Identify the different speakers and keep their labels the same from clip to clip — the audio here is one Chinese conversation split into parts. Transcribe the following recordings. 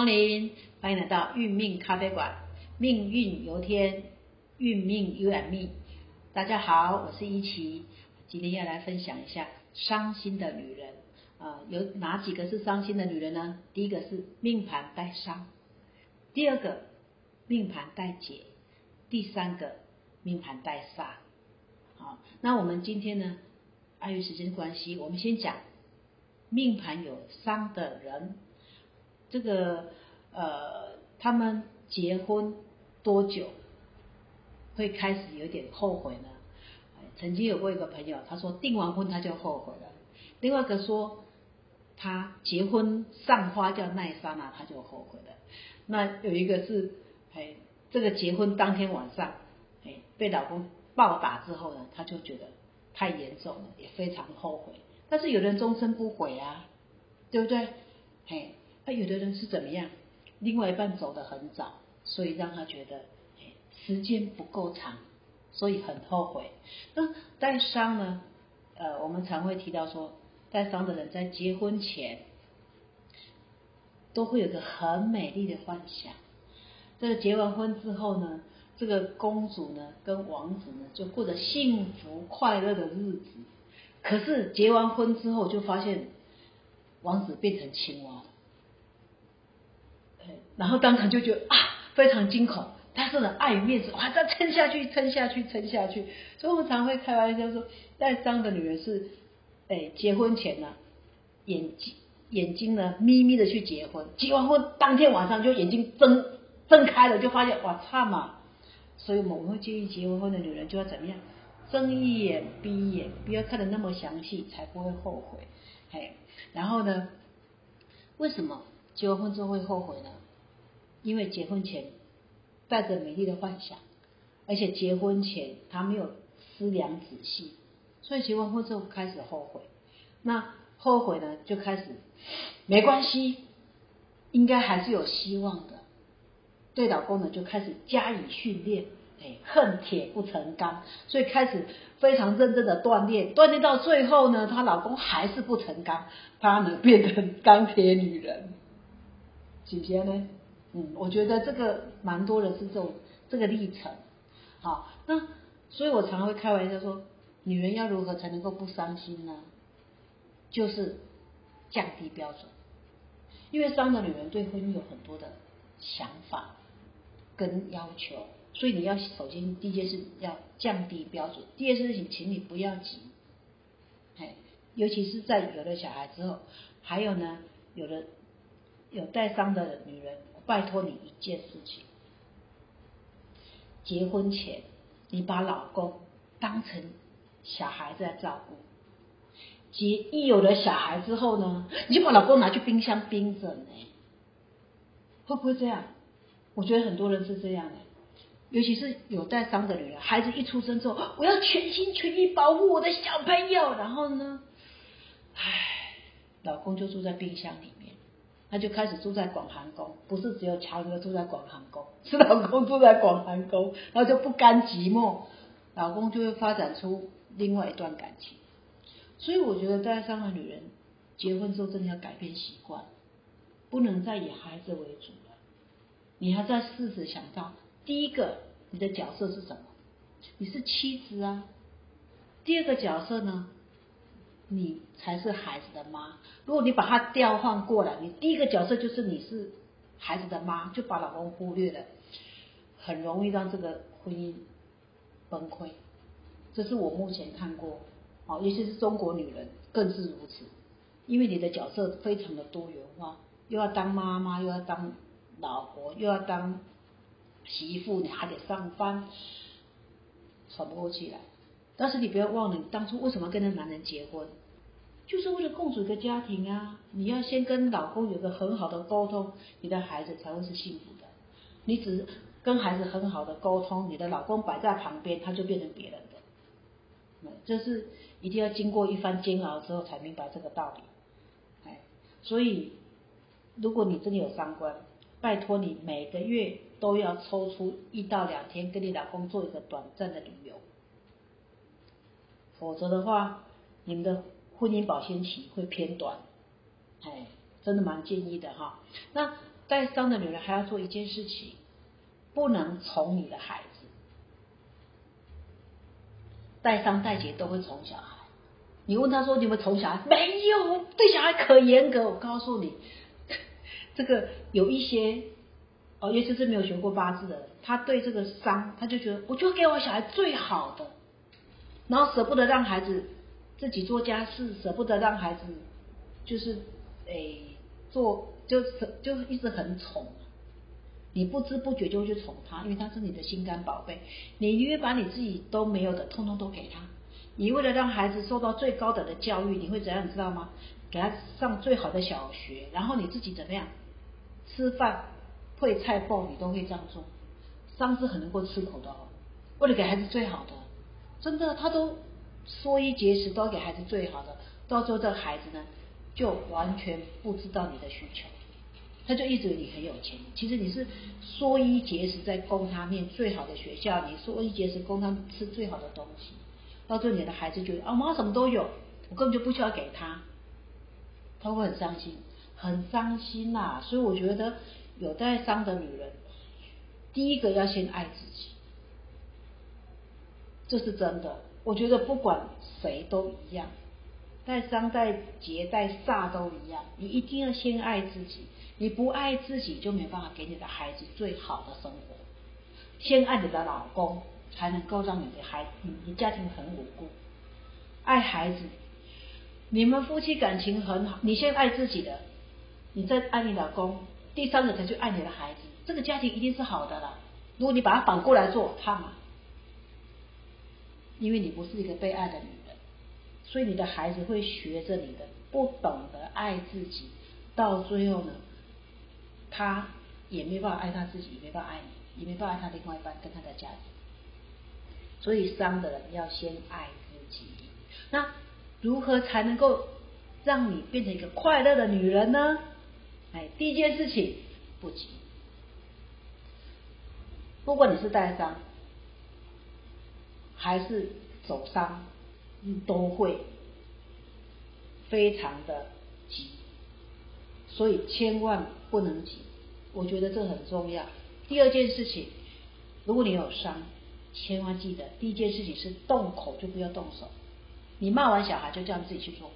Speaker 1: 光临，欢迎来到运命咖啡馆，命运由天，运命由俺命。大家好，我是一琪，今天要来分享一下伤心的女人啊，有哪几个是伤心的女人呢？第一个是命盘带伤，第二个命盘带解，第三个命盘带煞。好，那我们今天呢，碍于时间关系，我们先讲命盘有伤的人。这个呃，他们结婚多久会开始有点后悔呢？曾经有过一个朋友，他说订完婚他就后悔了；另外一个说他结婚上花轿那一刹那他就后悔了。那有一个是哎，这个结婚当天晚上哎被老公暴打之后呢，他就觉得太严重了，也非常后悔。但是有人终身不悔啊，对不对？嘿。有的人是怎么样？另外一半走得很早，所以让他觉得时间不够长，所以很后悔。那带伤呢？呃，我们常会提到说，带伤的人在结婚前都会有个很美丽的幻想。这个结完婚之后呢，这个公主呢跟王子呢就过着幸福快乐的日子。可是结完婚之后，就发现王子变成青蛙。然后当场就觉得啊，非常惊恐，但是呢，碍于面子，哇，再撑下去，撑下去，撑下去。所以我们常会开玩笑说，带伤的女人是，哎，结婚前呢，眼睛眼睛呢眯眯的去结婚，结完婚当天晚上就眼睛睁睁开了，就发现哇，差嘛。所以我们会建议结完婚的女人就要怎么样，睁一眼闭一眼，不要看的那么详细，才不会后悔。嘿，然后呢，为什么结婚之后会后悔呢？因为结婚前带着美丽的幻想，而且结婚前他没有思量仔细，所以结完婚之后开始后悔。那后悔呢，就开始没关系，应该还是有希望的。对老公呢，就开始加以训练，哎，恨铁不成钢，所以开始非常认真的锻炼，锻炼到最后呢，她老公还是不成钢，她呢变成钢铁女人。姐姐呢？嗯，我觉得这个蛮多的是这种这个历程，好，那所以我常常会开玩笑说，女人要如何才能够不伤心呢？就是降低标准，因为伤的女人对婚姻有很多的想法跟要求，所以你要首先第一件事要降低标准，第二件事情，请你不要急，哎，尤其是在有了小孩之后，还有呢，有了有带伤的女人。我拜托你一件事情，结婚前你把老公当成小孩在照顾，结一有了小孩之后呢，你就把老公拿去冰箱冰着呢，会不会这样？我觉得很多人是这样的，尤其是有带伤的女人，孩子一出生之后，我要全心全意保护我的小朋友，然后呢，唉，老公就住在冰箱里。他就开始住在广寒宫，不是只有乔哥住在广寒宫，是老公住在广寒宫，然后就不甘寂寞，老公就会发展出另外一段感情。所以我觉得在上海女人结婚之后真的要改变习惯，不能再以孩子为主了。你还在试着想到，第一个你的角色是什么？你是妻子啊。第二个角色呢？你才是孩子的妈。如果你把它调换过来，你第一个角色就是你是孩子的妈，就把老公忽略了，很容易让这个婚姻崩溃。这是我目前看过，哦，尤其是中国女人更是如此，因为你的角色非常的多元化，又要当妈妈，又要当老婆，又要当媳妇，你还得上班，喘不过气来。但是你不要忘了，你当初为什么跟那男人结婚？就是为了共组一个家庭啊！你要先跟老公有个很好的沟通，你的孩子才会是幸福的。你只跟孩子很好的沟通，你的老公摆在旁边，他就变成别人的。这是一定要经过一番煎熬之后才明白这个道理。哎，所以如果你真的有三观，拜托你每个月都要抽出一到两天跟你老公做一个短暂的旅游，否则的话，你们的。婚姻保鲜期会偏短，哎，真的蛮建议的哈。那带伤的女人还要做一件事情，不能宠你的孩子。带伤带劫都会宠小孩。你问他说你们宠小孩没有？对小孩可严格。我告诉你，这个有一些哦，尤其是没有学过八字的人，他对这个伤，他就觉得我就给我小孩最好的，然后舍不得让孩子自己做家事，舍不得让孩子就是诶做，就是就一直很宠。你不知不觉就会去宠他，因为他是你的心肝宝贝。你宁愿把你自己都没有的，通通都给他。你为了让孩子受到最高等的教育，你会怎样？你知道吗？给他上最好的小学，然后你自己怎么样？吃饭配菜包，你都会这样做。伤是很能够吃苦的哦。为了给孩子最好的，真的，他都说衣节食，都给孩子最好的。到最后，这孩子呢，就完全不知道你的需求。他就一直以为你很有钱，其实你是说衣节食在供他念最好的学校，你说衣节食供他吃最好的东西，到最后你的孩子觉得啊妈什么都有，我根本就不需要给他，他会很伤心，很伤心呐。所以我觉得有带伤的女人，第一个要先爱自己，这是真的。我觉得不管谁都一样，带伤带劫带煞都一样，你一定要先爱自己。你不爱自己，就没办法给你的孩子最好的生活。先爱你的老公，才能够让你的孩，你你家庭很稳固。爱孩子，你们夫妻感情很好。你先爱自己的，你再爱你老公，第三个才去爱你的孩子。这个家庭一定是好的了。如果你把它反过来做，怕吗？因为你不是一个被爱的女人，所以你的孩子会学着你的，不懂得爱自己，到最后呢？他也没办法爱他自己，也没办法爱你，也没办法爱他另外一半跟他的家庭。所以伤的人要先爱自己。那如何才能够让你变成一个快乐的女人呢？哎，第一件事情不急。不管你是带伤还是走伤，都会非常的急。所以千万不能急，我觉得这很重要。第二件事情，如果你有伤，千万记得，第一件事情是动口就不要动手。你骂完小孩就这样自己去做。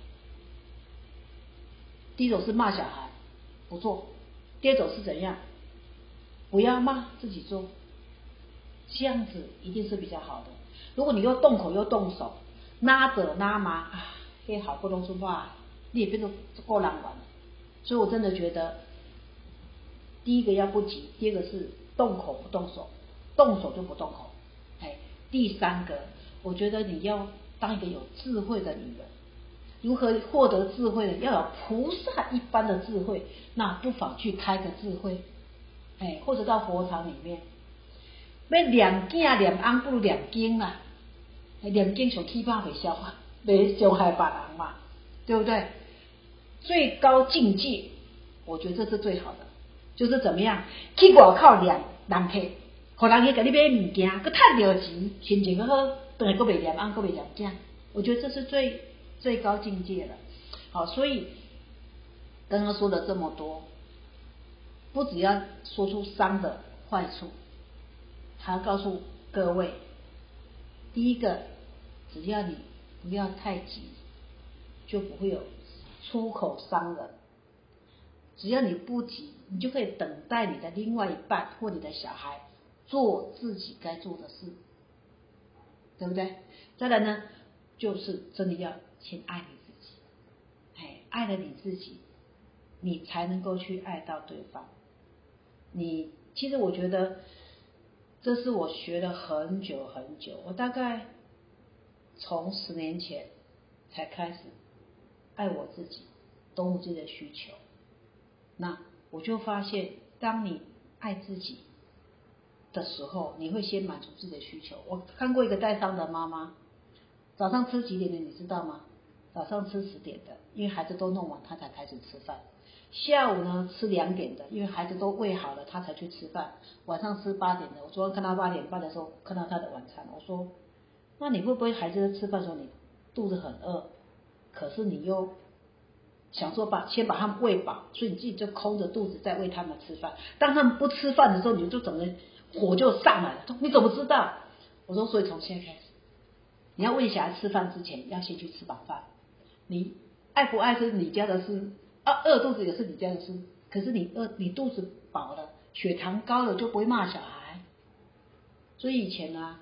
Speaker 1: 第一种是骂小孩不做，第二种是怎样？不要骂自己做，这样子一定是比较好的。如果你又动口又动手，拉着拉麻啊，这好不容易话，你也变成够难玩。所以，我真的觉得，第一个要不急，第二个是动口不动手，动手就不动口。哎，第三个，我觉得你要当一个有智慧的女人，如何获得智慧呢？要有菩萨一般的智慧，那不妨去开个智慧，哎，或者到佛堂里面，要念经念安不如两经啊，念经上起码会消化，没伤害别人嘛，对不对？最高境界，我觉得这是最好的，就是怎么样去外口念人客，互人去给你买物件，佮赚着钱，心情佮好，等下佮袂念安，佮袂念经，我觉得这是最最高境界了。好，所以刚刚说了这么多，不只要说出伤的坏处，还要告诉各位，第一个，只要你不要太急，就不会有。出口伤人，只要你不急，你就可以等待你的另外一半或你的小孩做自己该做的事，对不对？再来呢，就是真的要先爱你自己，哎，爱了你自己，你才能够去爱到对方。你其实我觉得，这是我学了很久很久，我大概从十年前才开始。爱我自己，懂我自己的需求，那我就发现，当你爱自己的时候，你会先满足自己的需求。我看过一个带伤的妈妈，早上吃几点的，你知道吗？早上吃十点的，因为孩子都弄完，她才开始吃饭。下午呢，吃两点的，因为孩子都喂好了，她才去吃饭。晚上吃八点的，我昨天看到八点半的时候看到她的晚餐，我说，那你会不会孩子在吃饭的时候，你肚子很饿？可是你又想说把先把他们喂饱，所以你自己就空着肚子在喂他们吃饭。当他们不吃饭的时候，你就整个火就上来了。你怎么知道？我说，所以从现在开始，你要喂小孩吃饭之前，要先去吃饱饭。你爱不爱是你家的事，啊，饿肚子也是你家的事。可是你饿，你肚子饱了，血糖高了就不会骂小孩。所以以前呢，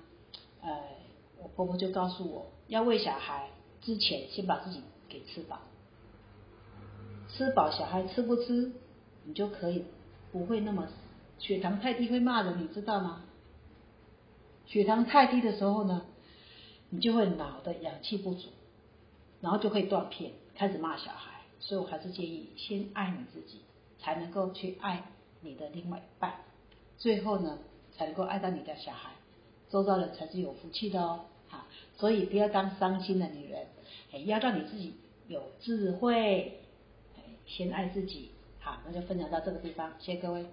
Speaker 1: 婆婆就告诉我要喂小孩之前，先把自己给吃饱。吃饱，小孩吃不吃，你就可以不会那么血糖太低会骂人，你知道吗？血糖太低的时候呢，你就会脑的氧气不足，然后就会断片，开始骂小孩。所以我还是建议先爱你自己，才能够去爱你的另外一半，最后呢才能够爱到你的小孩，周遭人才是有福气的哦。所以不要当伤心的女人，哎，要让你自己有智慧。先爱自己，好，那就分享到这个地方，谢谢各位。